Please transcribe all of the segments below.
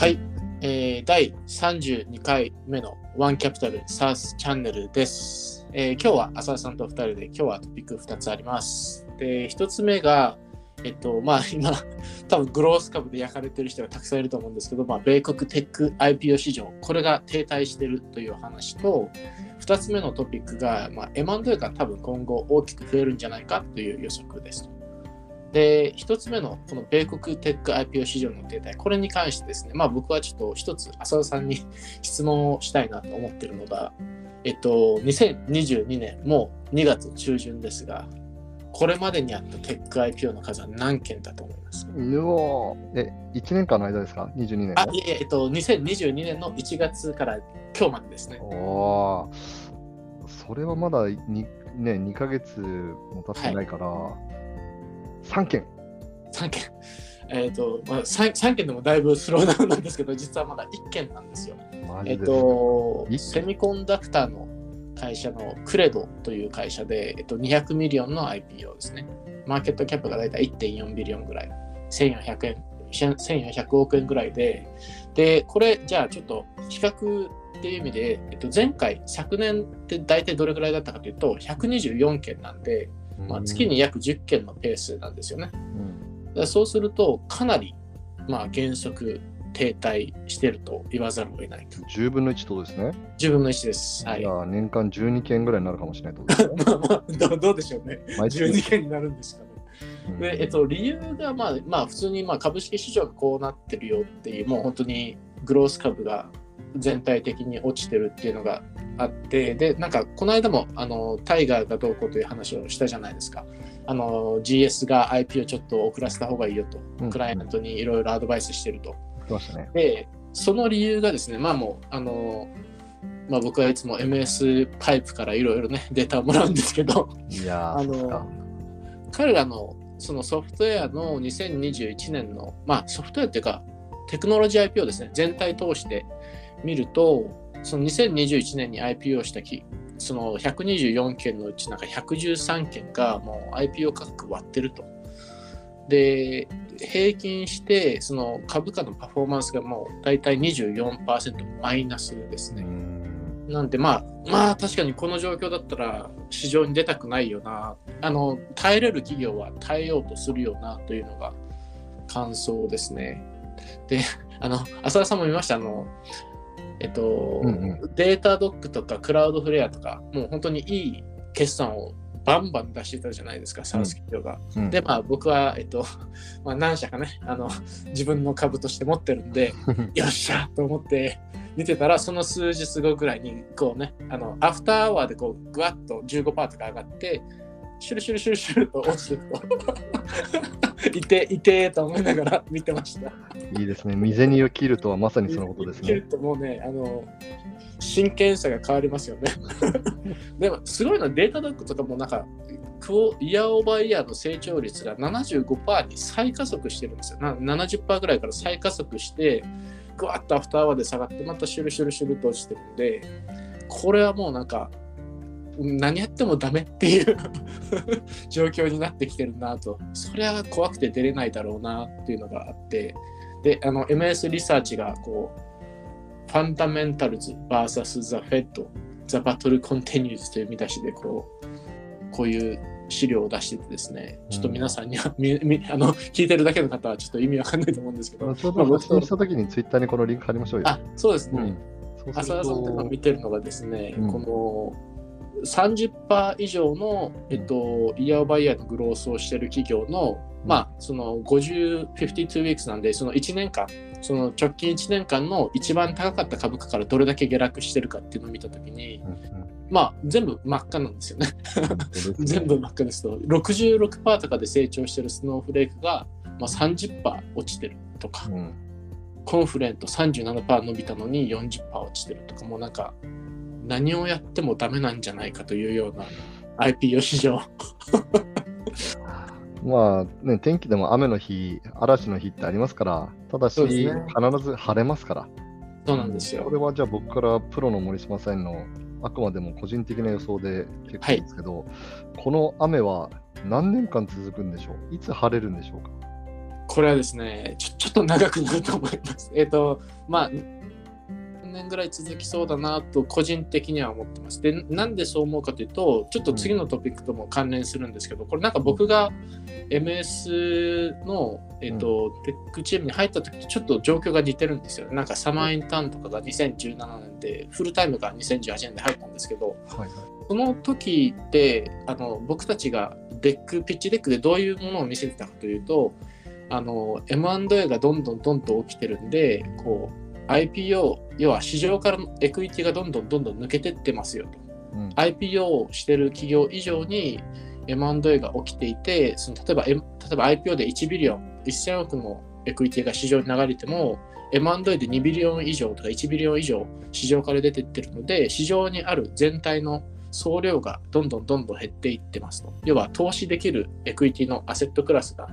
はい、えー第32回目のワンキャピタルサースチャンネルです。えー今日は浅田さんと2人で今日はトピック2つあります。で、1つ目が、えっと、まあ 今、多分グロース株で焼かれてる人がたくさんいると思うんですけど、まあ、米国テック IPO 市場、これが停滞してるという話と、2つ目のトピックが、まあ、M&A が多分今後大きく増えるんじゃないかという予測です。で、一つ目のこの米国テック IPO 市場の停滞、これに関してですね、まあ僕はちょっと一つ浅田さんに 質問をしたいなと思ってるのが、えっと、2022年もう2月中旬ですが、これまでにあったテック IPO の数は何件だと思います？かうおー。え、1年間の間ですか ?22 年あ、いえいえ、えっと、2022年の1月から今日までですね。おー。それはまだに、ね、2ヶ月も経ってないから、3件。3件。えっと、まあ3、3件でもだいぶスローダウンなんですけど、実はまだ1件なんですよ。えっマジです。と、一 semiconductor の会社の Credo という会社で、えっと、200 million の IPO ですね。 market cap がだいたい1.4 billion ぐらい。1400円、1400億円ぐらいで、で、これ、じゃあちょっと比較っていう意味で、えっと、前回、昨年って大体どれぐらいだったかというと、124件なんで、まあ、月に約10件のペースなんですよね。うん、そうすると、かなり、まあ、原則停滞してると言わざるを得ないと。10分の1とですね。10分の1です。はい年間12件ぐらいになるかもしれないとね。まあまあどうどうでしょうね。毎月12件になるんですかね。うんで、えっと、理由が、まあ、まあ、普通にまあ株式市場がこうなってるよっていう、もう本当にグロース株が全体的に落ちてるっていうのがあって、で、なんか、この間も、あの、タイガーがどうこうという話をしたじゃないですか。あの、GS が IP をちょっと遅らせた方がいいよと、うんクライアントにいろいろアドバイスしてると。で、その理由がですね、まあもう、あの、まあ僕はいつも MS パイプからいろいろね、データをもらうんですけど、いやー、あの、彼らのそのソフトウェアの2021年の、まあソフトウェアっていうか、テクノロジー IPO ですね、全体通して見ると、その2021年に IPO したき、その124件のうちなんか113件がもう IPO 価格割ってると。で、平均してその株価のパフォーマンスがもう大体24%マイナスですね。うんなんでまあまあ確かにこの状況だったら市場に出たくないよなあの耐えれる企業は耐えようとするよなというのが感想ですね。であの浅田さんも見ました？あのえっと、うんうデータドックとかクラウドフレアとかもう本当にいい決算をバンバン出してたじゃないですか、サウス企業が。うん。で、まあ僕は、えっと、まあ何社かね、あの、自分の株として持ってるんで、よっしゃと思って見てたら、その数日後ぐらいに、こうね、あの、アフターアワーでこう、ぐわっと15%とか上がって、シュルシュルシュルシュルと落ちていくと。いて、いてと思いながら見てました。いいですね。未銭を切るとはまさにそのことですね切る。ともうね、あの、真剣さが変わりますよね。でも、すごいのはデータドックとかもなんか、クオイヤーオーバーイヤーの成長率が75%に再加速してるんですよ。な70%ぐらいから再加速して、ぐわっとアフターアワーで下がって、またシュルシュルシュルと落ちてるんで、これはもうなんか、何やってもダメっていう 状況になってきてるなと。それは怖くて出れないだろうなっていうのがあって、で、あの、MS リサーチがこう、ファンダメンタルズ vs The Fed The Battle Continues という見出しでこう、こういう資料を出しててですね、ちょっと皆さんには、みみあの聞いてるだけの方はちょっと意味わかんないと思うんですけど、ちょうど発信したときにツイッターにこのリンク貼りましょうよ。あ、そうですね。うんそう浅田さんとかと見てるのがですね、うんこの30%以上の、えっと、イヤーバイヤーのグロースをしてる企業の、うん。まあ、その50、52 weeks なんで、その1年間、その直近1年間の一番高かった株価からどれだけ下落してるかっていうのを見たときに、まあ、全部真っ赤なんですよね。全部真っ赤ですと、66%とかで成長してるスノーフレークが、まあ、30%落ちてるとか、うん。コンフレント37%伸びたのに40%落ちてるとかもうなんか何をやってもダメなんじゃないかというような IPO 市場。まあね、天気でも雨の日、嵐の日ってありますから、ただし、ね必ず晴れますから。そうなんですよこ。れはじゃあ僕からプロの森島さんのあくまでも個人的な予想で結構ですけど、この雨は何年間続くんでしょう？いつ晴れるんでしょうか？これはですねちょ、ちょっと長くなると思います。えっ、と、まあ、3年ぐらい続きそうだなと個人的には思ってます。で、なんでそう思うかというと、ちょっと次のトピックとも関連するんですけど、これなんか僕が MS の、えっとテックチームに入った時とちょっと状況が似てるんですよ。なんかサマーインターンとかが2017年で、フルタイムが2018年で入ったんですけど、はいはい。その時ってあの僕たちが deck、pitch deck でどういうものを見せてたかというとあの M&A がどんどんどんどん起きてるんでこう IPO 要は市場からのエクイティがどんどんどんどん抜けてってますよとうん。IPO をしてる企業以上に M&A が起きていてその例えば、M、例えば IPO で1 billion 1000億のエクイティが市場に流れても M&A で2 billion 以上とか1 billion 以上市場から出てってるので市場にある全体の総量がどんどんどんどん減っていってますと。要は投資できるエクイティのアセットクラスが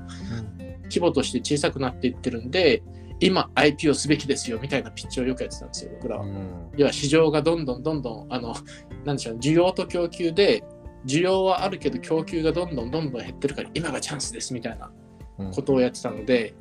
規模として小さくなっていってるんで今 IPO すべきですよみたいなピッチをよくやってたんですよ僕らは。うん要は市場がどんどんどんどんあのなんでしょう需要と供給で需要はあるけど供給がどんどんどんどん減ってるから今がチャンスですみたいなうんことをやってたので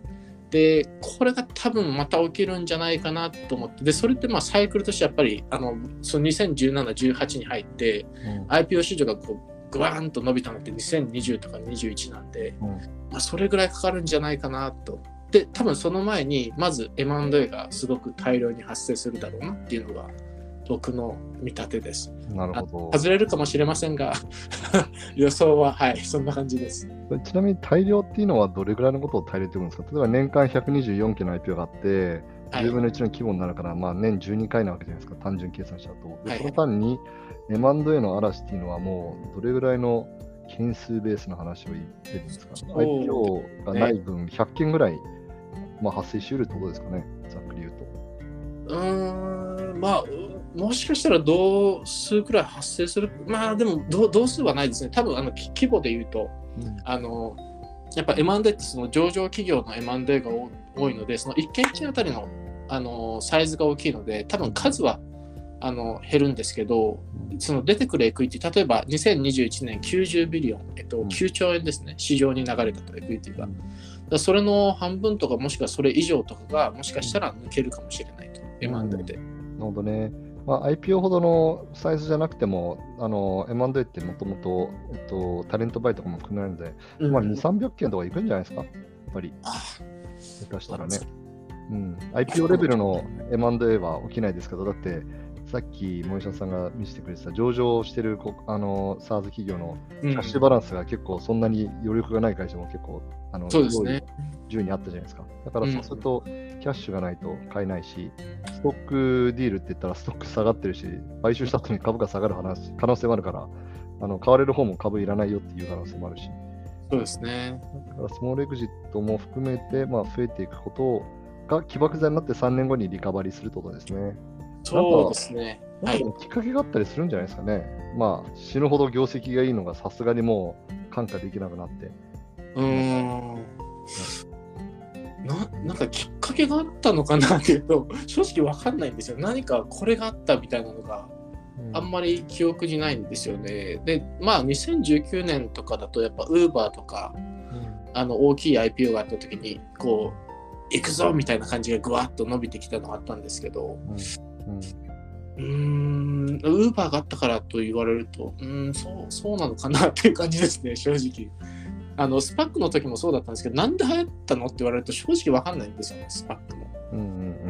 でこれが多分また起きるんじゃないかなと思ってでそれってまあサイクルとしてやっぱりあのその201718に入ってうん IPO 市場がこうグワーンと伸びたのって2020とか21なんで、うんまあ、それぐらいかかるんじゃないかなと。で多分その前にまず M&A がすごく大量に発生するだろうなっていうのが僕の見立てです。なるほ外れるかもしれませんが 予想ははいそんな感じです。ど。ちなみに大量っていうのはどれぐらいのことを大量って言うんですか？例えば年間124件の IPO があって、はい10分の1の規模になるから、まあ、年12回なわけじゃないですか、単純計算しちゃうと。ではいその間に M&A の嵐っていうのはもうどれぐらいの件数ベースの話を言ってるんですか？そう ?IPO がない分、100件ぐらい、まあ、発生しうるってことですかね、ざっくり言うと。うーんまあうもしかしたら同数くらい発生する？まあでも同同数はないですね。多分あのき規模で言うとあのやっぱ M&A ってその上場企業の M&A が多多いのでその1件1件あたりのあのサイズが大きいので多分数はあの減るんですけどその出てくるエクイティ例えば2021年90 billion、えっと、うん。9兆円ですね。市場に流れたとエクイティが。うんだそれの半分とかもしくはそれ以上とかがもしかしたら抜けるかもしれないと、M&A で。なるほどね。まあ、IPO ほどのサイズじゃなくても、あの M&A ってもともと、えっと、 talent buy とかも含めるので、うんまあ、2、300件とかいくんじゃないですか、やっぱり。あ下手したらね。うん、IPO レベルの M&A は起きないですけど、だって、さっき森下さんが見せてくれてた上場してるこあの SARS 企業のうんキャッシュバランスが結構そんなに余力がない会社も結構あのそうですね。上位にあったじゃないですか。だからそうすると、キャッシュがないと買えないし、ストックディールって言ったらストック下がってるし、買収した後に株価下がる話可能性もあるから、あの買われる方も株いらないよっていう可能性もあるし、そうですね。だからスモールエグジットも含めて、まあ、増えていくことが起爆剤になって3年後にリカバリーするってことですね。そうですね。はい。なんかきっかけがあったりするんじゃないですかね。まあ、死ぬほど業績がいいのがさすがにもう感化できなくなって。うーん。ななんかきっかけがあったのかなっていうと 正直わかんないんですよ。何かこれがあったみたいなのがあんまり記憶にないんですよね。でまあ2019年とかだとやっぱ Uber とかあの大きい IPO があった時にこう行くぞみたいな感じがぐわっと伸びてきたのがあったんですけどうんうーんウーバーがあったからと言われるとうんそうそうなのかなっていう感じですね正直。あのスパックの時もそうだったんですけどなんで流行ったのって言われると正直わかんないんですよねスパックも。うんうん、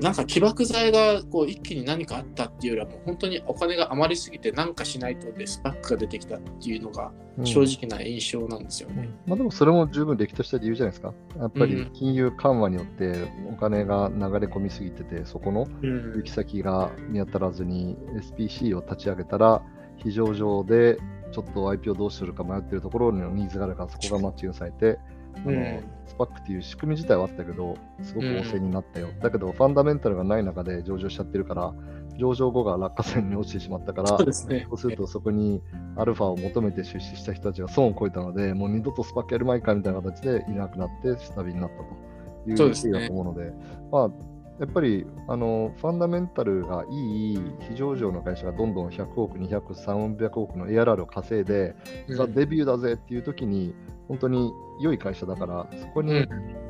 なんか起爆剤がこう一気に何かあったっていうよりはもう本当にお金が余りすぎて何かしないとでスパックが出てきたっていうのがうん正直な印象なんですよね。まあ、でもそれも十分歴とした理由じゃないですか。やっぱりうん金融緩和によってお金が流れ込みすぎてて、そこのうん行き先が見当たらずに SPC を立ち上げたら、非常上でちょっと IPO どうするか迷ってるところにニーズがあるから、そこがマッチングされて、あのうんスパックっていう仕組み自体はあったけど、すごく旺盛になったよ。だけど、ファンダメンタルがない中で上場しちゃってるから、上場後が落下線に落ちてしまったから、そうですね。そうするとそこにアルファを求めて出資した人たちが損を超えたので、もう二度とスパックやるまいかみたいな形でいなくなって、下火になったというそうですね経緯だと思うので、まあ、やっぱりあのファンダメンタルがいい非上場の会社がどんどん100億、200億、300億の ARR を稼いで、うん。ザ・デビューだぜっていう時に、本当に良い会社だから、そこに、うん。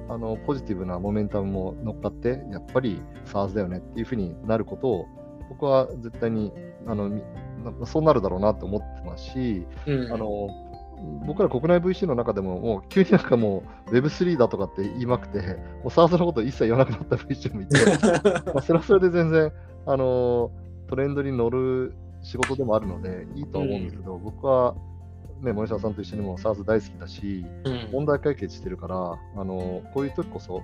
あのポジティブなモメンタムも乗っかって、やっぱり SARS だよねっていうふうになることを、僕は絶対にあのそうなるだろうなと思ってますし、うん。あの僕ら国内 VC の中でも、もう急になんかもう Web3 だとかって言いまくて、もう SARS のこと一切言わなくなった VC もいて、まあそれはそれで全然、あのトレンドに乗る仕事でもあるので、いいとは思うんですけど、僕は、ね、森沢さんと一緒にも SARS 大好きだし、うん。問題解決してるから、あのこういう時こそ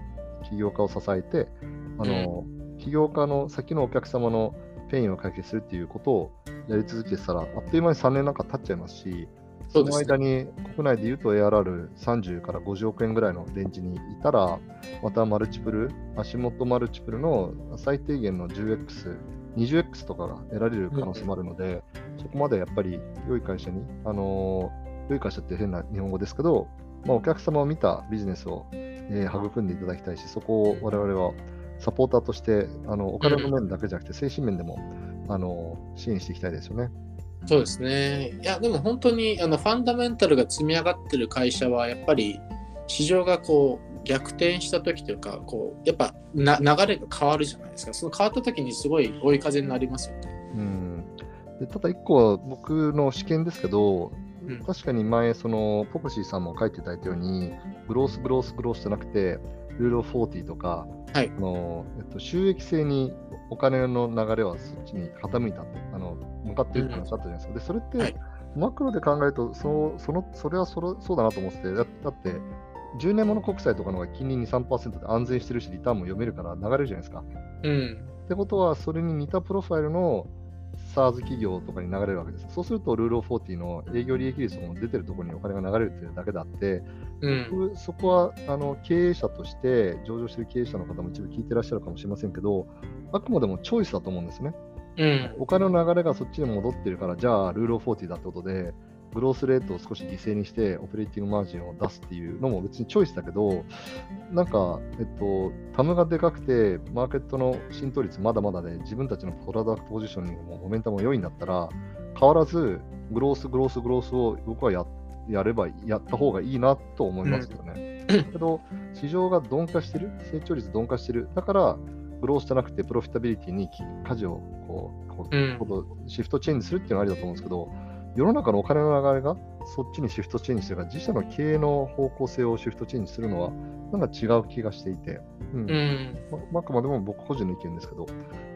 起業家を支えて、あの起業家の先のお客様のペインを解決するっていうことをやり続けてたら、あっという間に3年なん。か経っちゃいますし、その間に国内で言うと ARR30 から50億円ぐらいのレンジにいたら、またマルチプル、足元マルチプルの最低限の 10X、20X とかが得られる可能性もあるので、そこまでやっぱり良い会社に、あの良い会社って変な日本語ですけど、まあ、お客様を見たビジネスを、えー育んでいただきたいし、そこを我々はサポーターとして、あのお金の面だけじゃなくて、精神面でも、あの支援していきたいですよね。そうですね。いや、でも本当にあのファンダメンタルが積み上がってる会社は、やっぱり市場がこう逆転した時というか、こうやっぱな流れが変わるじゃないですか。その変わった時にすごい追い風になりますよね。うん、でただ一個は僕の試験ですけど、うん確かに前、そのポクシーさんも書いていただいたように、グロース、グロース、グロースじゃなくて、ルールオフ40とか、はいあのえっと、収益性にお金の流れはそっちに傾いたって、あの向かっているって話だったじゃないですか。で、それって、はいマクロで考えると、そそのそれはそれそうだなと思ってて、だだって、10年物国債とかの方が金利2、3%で安全してるし、リターンも読めるから流れるじゃないですか。うん。ってことは、それに似たプロファイルの SARS 企業とかに流れるわけです。そうすると、ルールオフ40の営業利益率も出てるところにお金が流れるっていうだけであって、うん。僕そこはあの経営者として、上場している経営者の方も一部聞いてらっしゃるかもしれませんけど、あくまでもチョイスだと思うんですね。うん。お金の流れがそっちに戻ってるから、じゃあ、ルールオフ40だってことで、グロースレートを少し犠牲にして、オペレーティングマージンを出すっていうのも別にチョイスだけど、なんか、えっと、タムがでかくて、マーケットの浸透率まだまだで、自分たちのプロダクトポジショニングもモメンタムも良いんだったら、変わらず、グロース、グロース、グロースを僕はややれば、やった方がいいなと思いますよね。だけど、市場が鈍化してる、成長率鈍化してる、だから、グロースじゃなくてプロフィタビリティに舵をこうこうシフトチェンジするっていうのはありだと思うんですけど、世の中のお金の流れがそっちにシフトチェンジしてる。から、自社の経営の方向性をシフトチェンジするのは、なんか違う気がしていて、うん。うん。ままあくまでも僕個人の意見ですけど、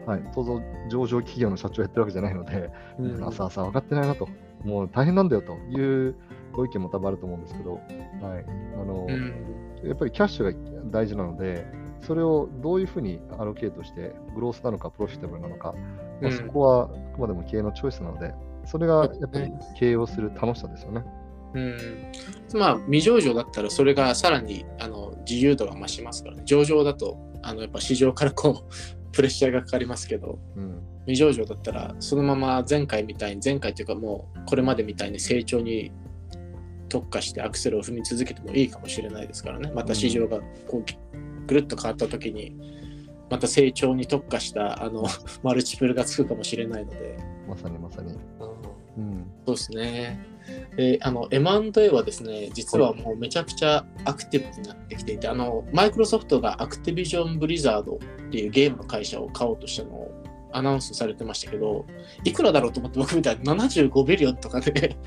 はい、当然上場企業の社長やってるわけじゃないので、うん。朝朝分かってないなと、もう大変なんだよというご意見も多分あると思うんですけど、はい。あのうん。やっぱりキャッシュが大事なので、それをどういうふうにアロケートして、グロースなのか、プロフィタブルなのか、まあうん。そこはあくまでも経営のチョイスなので、それがやっぱり経営をする楽しさですよね。うん、まあ未上場だったらそれがさらにあの自由度が増しますからね。上場だとあのやっぱ市場からこうプレッシャーがかかりますけど。うん未上場だったらそのまま前回みたいに前回というかもうこれまでみたいに成長に特化してアクセルを踏み続けてもいいかもしれないですからね。また市場がこうぐるっと変わった時にまた成長に特化したあの マルチプルがつくかもしれないので、まさにまさに。うんうんそうですね。で、あの、M&A はですね、実はもうめちゃくちゃアクティブになってきていて、あの、マイクロソフトがアクティビジョン・ブリザードっていうゲームの会社を買おうとしたのをアナウンスされてましたけど、いくらだろうと思って僕みたいに75ビリオンとかで、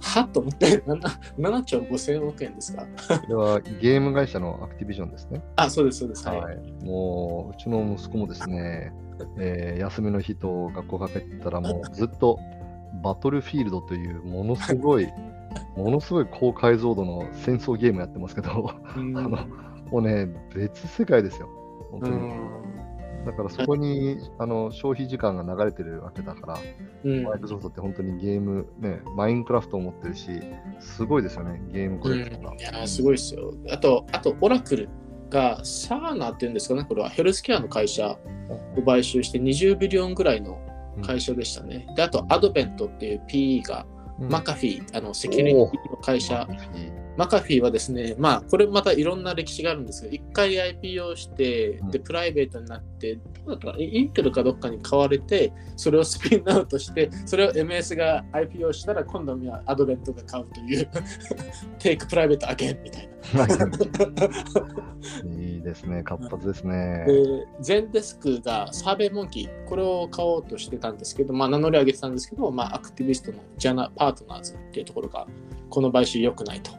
はっと思って、7, 7兆5000億円ですか？これはゲーム会社のアクティビジョンですね。あ、そうです、そうです。はい。はい、もう、うちの息子もですね、えー休みの日と学校が帰ったら、もうずっとバトルフィールドというものすごい、ものすごい高解像度の戦争ゲームやってますけど、うんあのもうね、別世界ですよ。本当にうんだからそこにあの消費時間が流れてるわけだから、うんマイクロソフトって本当にゲーム、ね、マインクラフトを持ってるし、すごいですよね、ゲームコレクションが。いやーすごいですよ。あと、あと、オラクルがサーナっていうんですかね、これはヘルスケアの会社を買収して20ビリオンぐらいの会社でしたね。で、あと、アドベントっていう PE が、うんマカフィー、あのセキュリティの会社、マカフィーはですね、まあ、これまたいろんな歴史があるんですが、一回 IPO して、で、プライベートになって、どうだったインテルかどっかに買われて、それをスピンアウトして、それを MS が IPO したら、今度はアドベントが買うという、take private again みたいな。いいですね、活発ですね。で、ゼンデスクがサーベイモンキー、これを買おうとしてたんですけど、まあ、名乗り上げてたんですけど、まあ、アクティビストのジャナ・パートナーズっていうところが、この買収良くないと。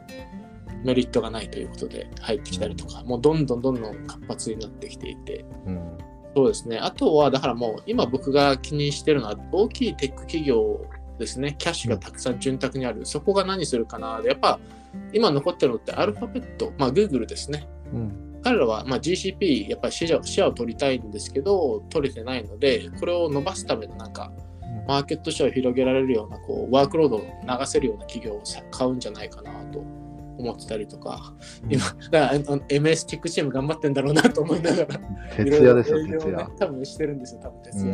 メリットがないということで入ってきたりとか、もうどんどんどんどん活発になってきていて、うんそうですね。あとは、だからもう、今僕が気にしてるのは、大きいテック企業ですね。キャッシュがたくさん潤沢にある。そこが何するかな。でやっぱ、今残ってるのってアルファベット、まあ、Google ですね。うん彼らはまあ GCP、やっぱりシェアシェアを取りたいんですけど、取れてないので、これを伸ばすためのなんか、マーケットシェアを広げられるような、こう、ワークロードを流せるような企業をさ買うんじゃないかなと思ってたりとか、今、だから MS テックチーム頑張ってんだろうなと思いながら、徹夜ですよ、徹夜。多分してるんですよ、多分徹夜で。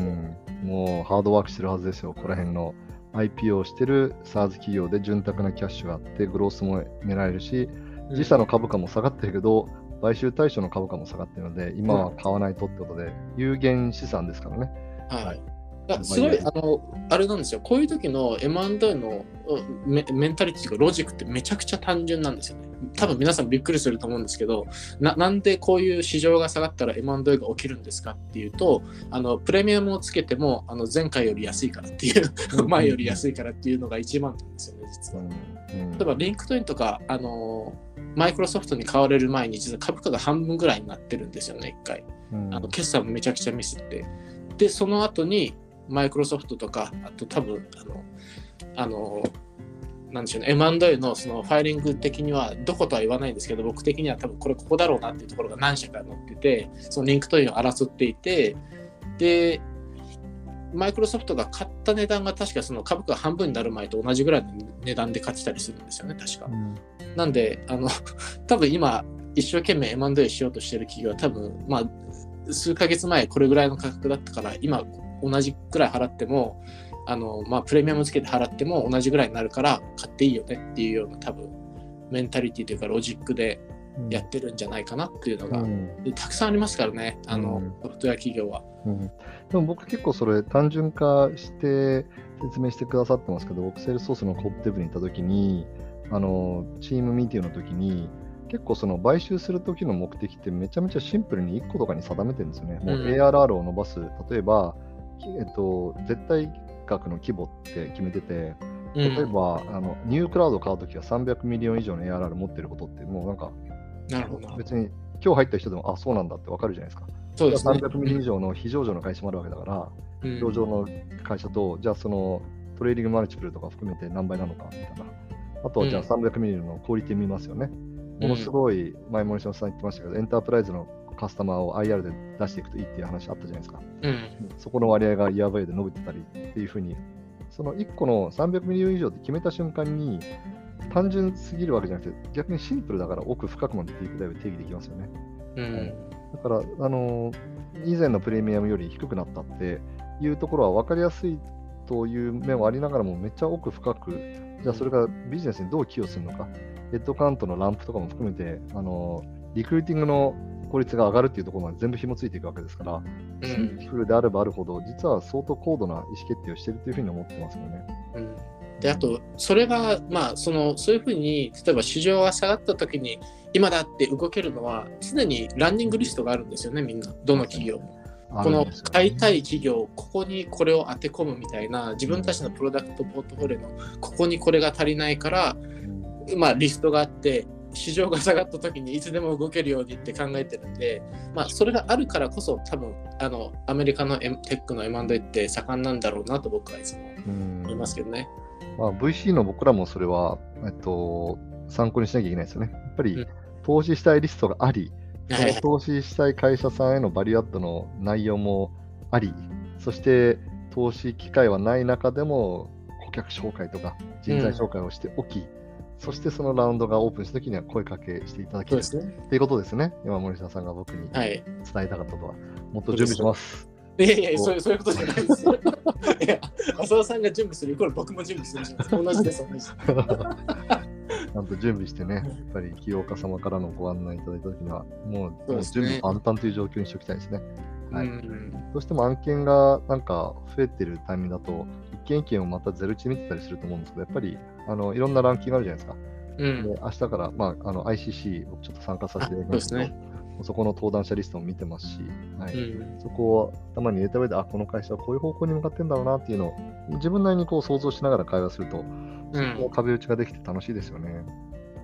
うん、もうハードワークしてるはずですよ、ここら辺の IPO をしてる SARS 企業で潤沢なキャッシュがあって、グロースも狙えるし、自社の株価も下がってるけど、買収対象の株価も下がってるので、今は買わないとってことで、有限資産ですからね。はい。だすごい、あの、あれなんですよ。こういう時の M&A のうんメメンタリティとかロジックってめちゃくちゃ単純なんですよね。多分皆さんびっくりすると思うんですけど、ななんでこういう市場が下がったら M&A が起きるんですかっていうと、あのプレミアムをつけてもあの前回より安いからっていう、前より安いからっていうのが一番なんですよね、実は。うん例えば、リンクトインとか、あのマイクロソフトに買われる前に、実は株価が半分ぐらいになってるんですよね、一回。うんあの決算もめちゃくちゃミスって。で、その後にマイクロソフトとか、あと多分、あの、あの、なんでしょうね、M&A のその filing 的には、どことは言わないんですけど、僕的には多分これここだろうなっていうところが何社か載ってて、その LinkedIn を争っていて、で、マイクロソフトが買った値段が確かその株価が半分になる前と同じぐらいの値段で買ってたりするんですよね、確かう。んなんで、あの、多分今、一生懸命 M&A しようとしてる企業は多分、まあ、数ヶ月前これぐらいの価格だったから、今同じくらい払っても、あの、まあ、プレミアムつけて払っても同じぐらいになるから買っていいよねっていうような多分、メンタリティというかロジックでやってるんじゃないかなっていうのが、うんでたくさんありますからね、あの、うんソフトウェア企業は。うんでも僕結構それ単純化して説明してくださってますけど、僕セールスソースのコップデブに行った時に、あの、チームミーティングの時に、結構その買収する時の目的ってめちゃめちゃシンプルに1個とかに定めてるんですよね。もううん ARR を伸ばす。例えば、きえっと、絶対額の規模って決めてて、うん例えば、あの new cloud を買うときは300 million 以上の ARR 持ってることって、もうなんか、なるほど。別に今日入った人でも、あ、そうなんだってわかるじゃないですか。そうですね。300ミリ以上の非上場の会社もあるわけだから、うん上場の会社と、じゃあその trading multiple とか含めて何倍なのかみたいな。あとはじゃあうん300ミリのクオリティ見ますよね。ものすごい、前森下さん言ってましたけど、 enterprise の customer を IR で出していくといいっていう話あったじゃないですか。うん。そこの割合が year by で伸びてたりっていうふうに、その1個の300 million 以上って決めた瞬間に、単純すぎるわけじゃなくて、逆にシンプルだから奥深くまで deep dive 定義できますよね。うん。だから、あの以前のプレミアムより低くなったっていうところは分かりやすいという面はありながらも、めっちゃ奥深く、じゃあそれがビジネスにどう寄与するのか、ヘッドカウントのランプとかも含めて、あのリクルーティングの効率が上がるっていうところまで全部紐ついていくわけですから、シうん。ンプルであればあるほど、実は相当高度な意思決定をしているというふうに思ってますよね。うん。であと、それが、まあ、そのそういうふうに、例えば市場が下がった時に、今だって動けるのは、常にランニングリストがあるんですよね、みんな、どの企業も。この買いたい企業、ここにこれを当て込むみたいな、自分たちのプロダクトポートフォリオの、ここにこれが足りないから、まあ、リストがあって、市場が下がった時にいつでも動けるようにって考えてるんで、まあ、それがあるからこそ、多分あのアメリカの M テックの M&A って盛んなんだろうなと僕はいつもうん思いますけどね。まあ、VC の僕らもそれは、えっと、参考にしなきゃいけないですよね。やっぱり、うん投資したいリストがあり、そはいの投資したい会社さんへのバリューアットの内容もあり、そして投資機会はない中でも顧客紹介とか人材紹介をしておき、そしてそのラウンドがオープンしたときには声かけしていただけるそうですね。っていうことですね。今、森下さんが僕に伝はい。えたかったとは。もっと準備します。いやいや、そういうそういうことじゃないですよ。いや、浅田さんが準備するイコール僕も準備するじゃないですか。同じです、同じです。あゃんと準備してね、やっぱり清岡様からのご案内いただいたときには、もうもう準備万端という状況にしておきたいですね。はいうんどうしても案件がなんか増えてるタイミングだと、一件一件をまたゼロ値で見てたりすると思うんですけど、やっぱりあのいろんなランキングあるじゃないですか。うんで明日から、まあ、あの ICC をちょっと参加させていただきますけど、あそうですそこの登壇者リストも見てますし、はいうんそこを頭に入れた上で、あ、この会社はこういう方向に向かってんだろうなっていうのを、自分なりにこう想像しながら会話すると、うんこう壁打ちができて楽しいですよね。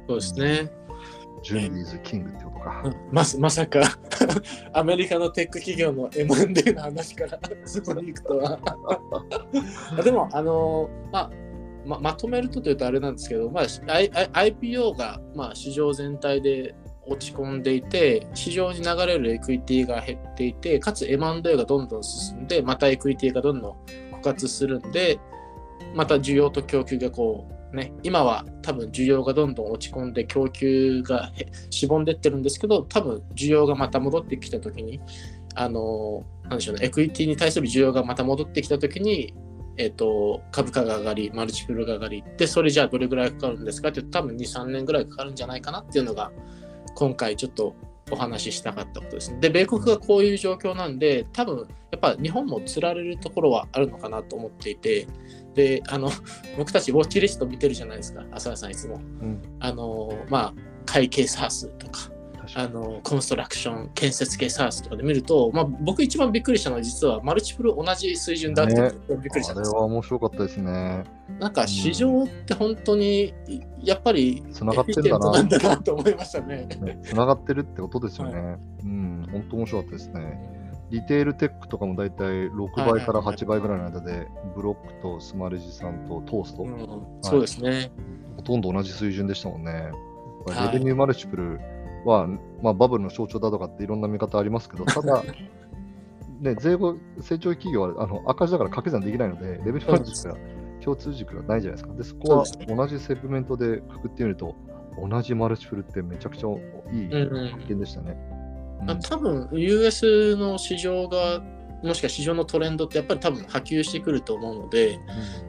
そうですね。準備 is king ってことか。ままさか。アメリカのテック企業の M&A の話から そこに行くとは。でもあのまあままとめるとというとあれなんですけど、まあ、I I IPO が、まあ、市場全体で落ち込んでいて市場に流れる equity が減っていてかつ M&A がどんどん進んでまた equity がどんどん枯渇するんでまた需要と供給がこうね今は多分需要がどんどん落ち込んで供給がしぼんでってるんですけど多分需要がまた戻ってきた時にあのなんでしょうね equity に対する需要がまた戻ってきた時にえっと株価が上がり multiple が上がりでそれじゃあどれぐらいかかるんですかって多分23年ぐらいかかるんじゃないかなっていうのが今回ちょっとお話ししたかったことですね。で米国がこういう状況なんで多分やっぱ日本もつられるところはあるのかなと思っていてであの 僕たちウォッチリスト見てるじゃないですか浅田さんいつも。うん、あのまあ会計サースとか。あのコンストラクション建設系サースとかで見ると、まあ、僕一番びっくりしたのは実はマルチプル同じ水準だっていうのがびっくりしたんですあれは面白かったですね。なんか市場って本当にやっぱり繋がってんだなエフィシェントなんだなと思いましたね。つながってるってことですよね。うん、本当面白かったですね。リテールテックとかもだいたい6倍から8倍ぐらいの間で、ブロックとスマレジさんとトースト、うん、そうですね。ほとんど同じ水準でしたもんね。はいレベニューマルチプルは、まあ、バブルの象徴だとかっていろんな見方ありますけど、ただ、ね、税後成長企業はあの赤字だから掛け算できないので、レベニューマルチプルは共通軸がないじゃないですか。で、そこは同じセグメントでくくってみると、同じマルチプルってめちゃくちゃいいうんうん発見でしたね。うんあ多分 US の市場がもしくは市場のトレンドってやっぱり多分波及してくると思うので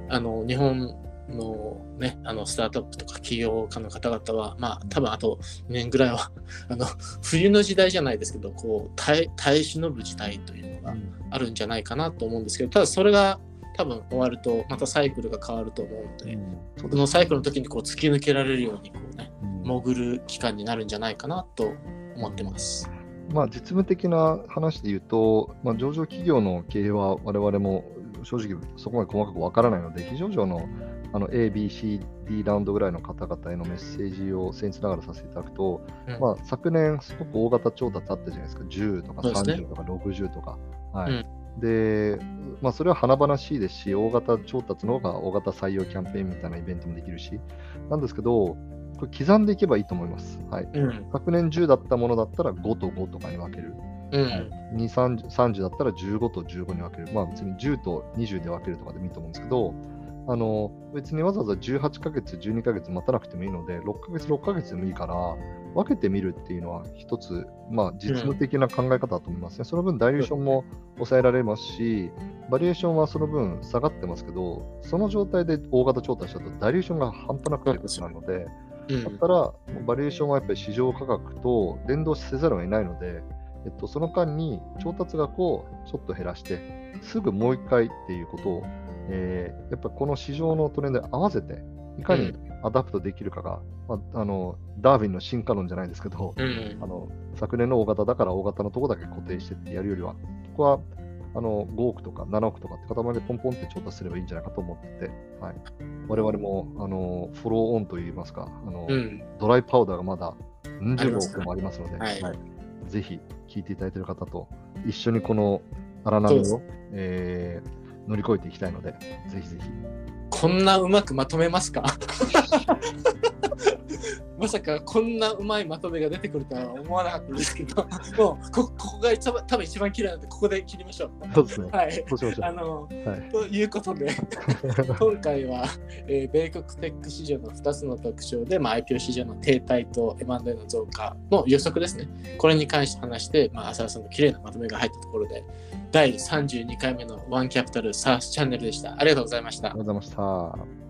あの日本の,、ね、あのスタートアップとか起業家の方々はまあ多分あと2年ぐらいは あの冬の時代じゃないですけどこう耐え忍ぶ時代というのがあるんじゃないかなと思うんですけどただそれが多分終わるとまたサイクルが変わると思うので、うん。そのサイクルの時にこう突き抜けられるようにこうねうん。潜る期間になるんじゃないかなと思ってます。まあ、実務的な話で言うと、まあ、上場企業の経営は我々も正直そこまで細かくわからないので、非上場のあの A、B、C、D ラウンドぐらいの方々へのメッセージを僭越ながらさせていただくと、うん。まあ、昨年すごく大型調達あったじゃないですか、10とかそうですね。30とか60とか。はい。うん。で、まあ、それは華々しいですし、大型調達の方が大型採用キャンペーンみたいなイベントもできるし、なんですけど、これ刻んでいけばいいと思います。はい、うん昨年10だったものだったら5と5とかに分ける。うん2、30 30だったら15と15に分ける。まあ別に10と20で分けるとかでもいいと思うんですけど、あの別にわざわざ18ヶ月、12ヶ月待たなくてもいいので、6ヶ月、6ヶ月でもいいから、分けてみるっていうのは一つ、まあ実務的な考え方だと思いますね。その分、ダイリューションも抑えられますし、 valuation はその分下がってますけど、その状態で大型調達だと dilution が半端なくなるので、うんだったら、 valuation はやっぱり市場価格と連動せざるを得ないので、えっと、その間に調達額をちょっと減らして、すぐもう一回っていうことを、えーやっぱこの市場のトレンドに合わせて、いかに adapt できるかが、まあ、あのダーウィンの進化論じゃないですけど、うん。あの昨年の大型だから大型のところだけ固定してってやるよりは、ここはあの5億とか7億とかって塊でポンポンって調達すればいいんじゃないかと思ってて、はい、我々もあのフォローオンといいますか、あのうん。ドライパウダーがまだうん十億もありますので、はい。ぜひ聞いていただいている方と一緒にこの荒波をえー乗り越えていきたいので、ぜひぜひ。こんなうまくまとめますか？まさかこんなうまいまとめが出てくるとは思わなかったですけど、もうここが一番多分一番綺麗なので、ここで切りましょう。そうですね。はい。そうしましょあのう。はい。ということで、今回は、えー米国テック市場の2つの特徴で、まあ、IPO 市場の停滞と M&A の増加の予測ですね。これに関して話して、まあ、浅田さんの綺麗なまとめが入ったところで、第32回目のワンキャピタルサースチャンネルでした。ありがとうございましたありがとうございました。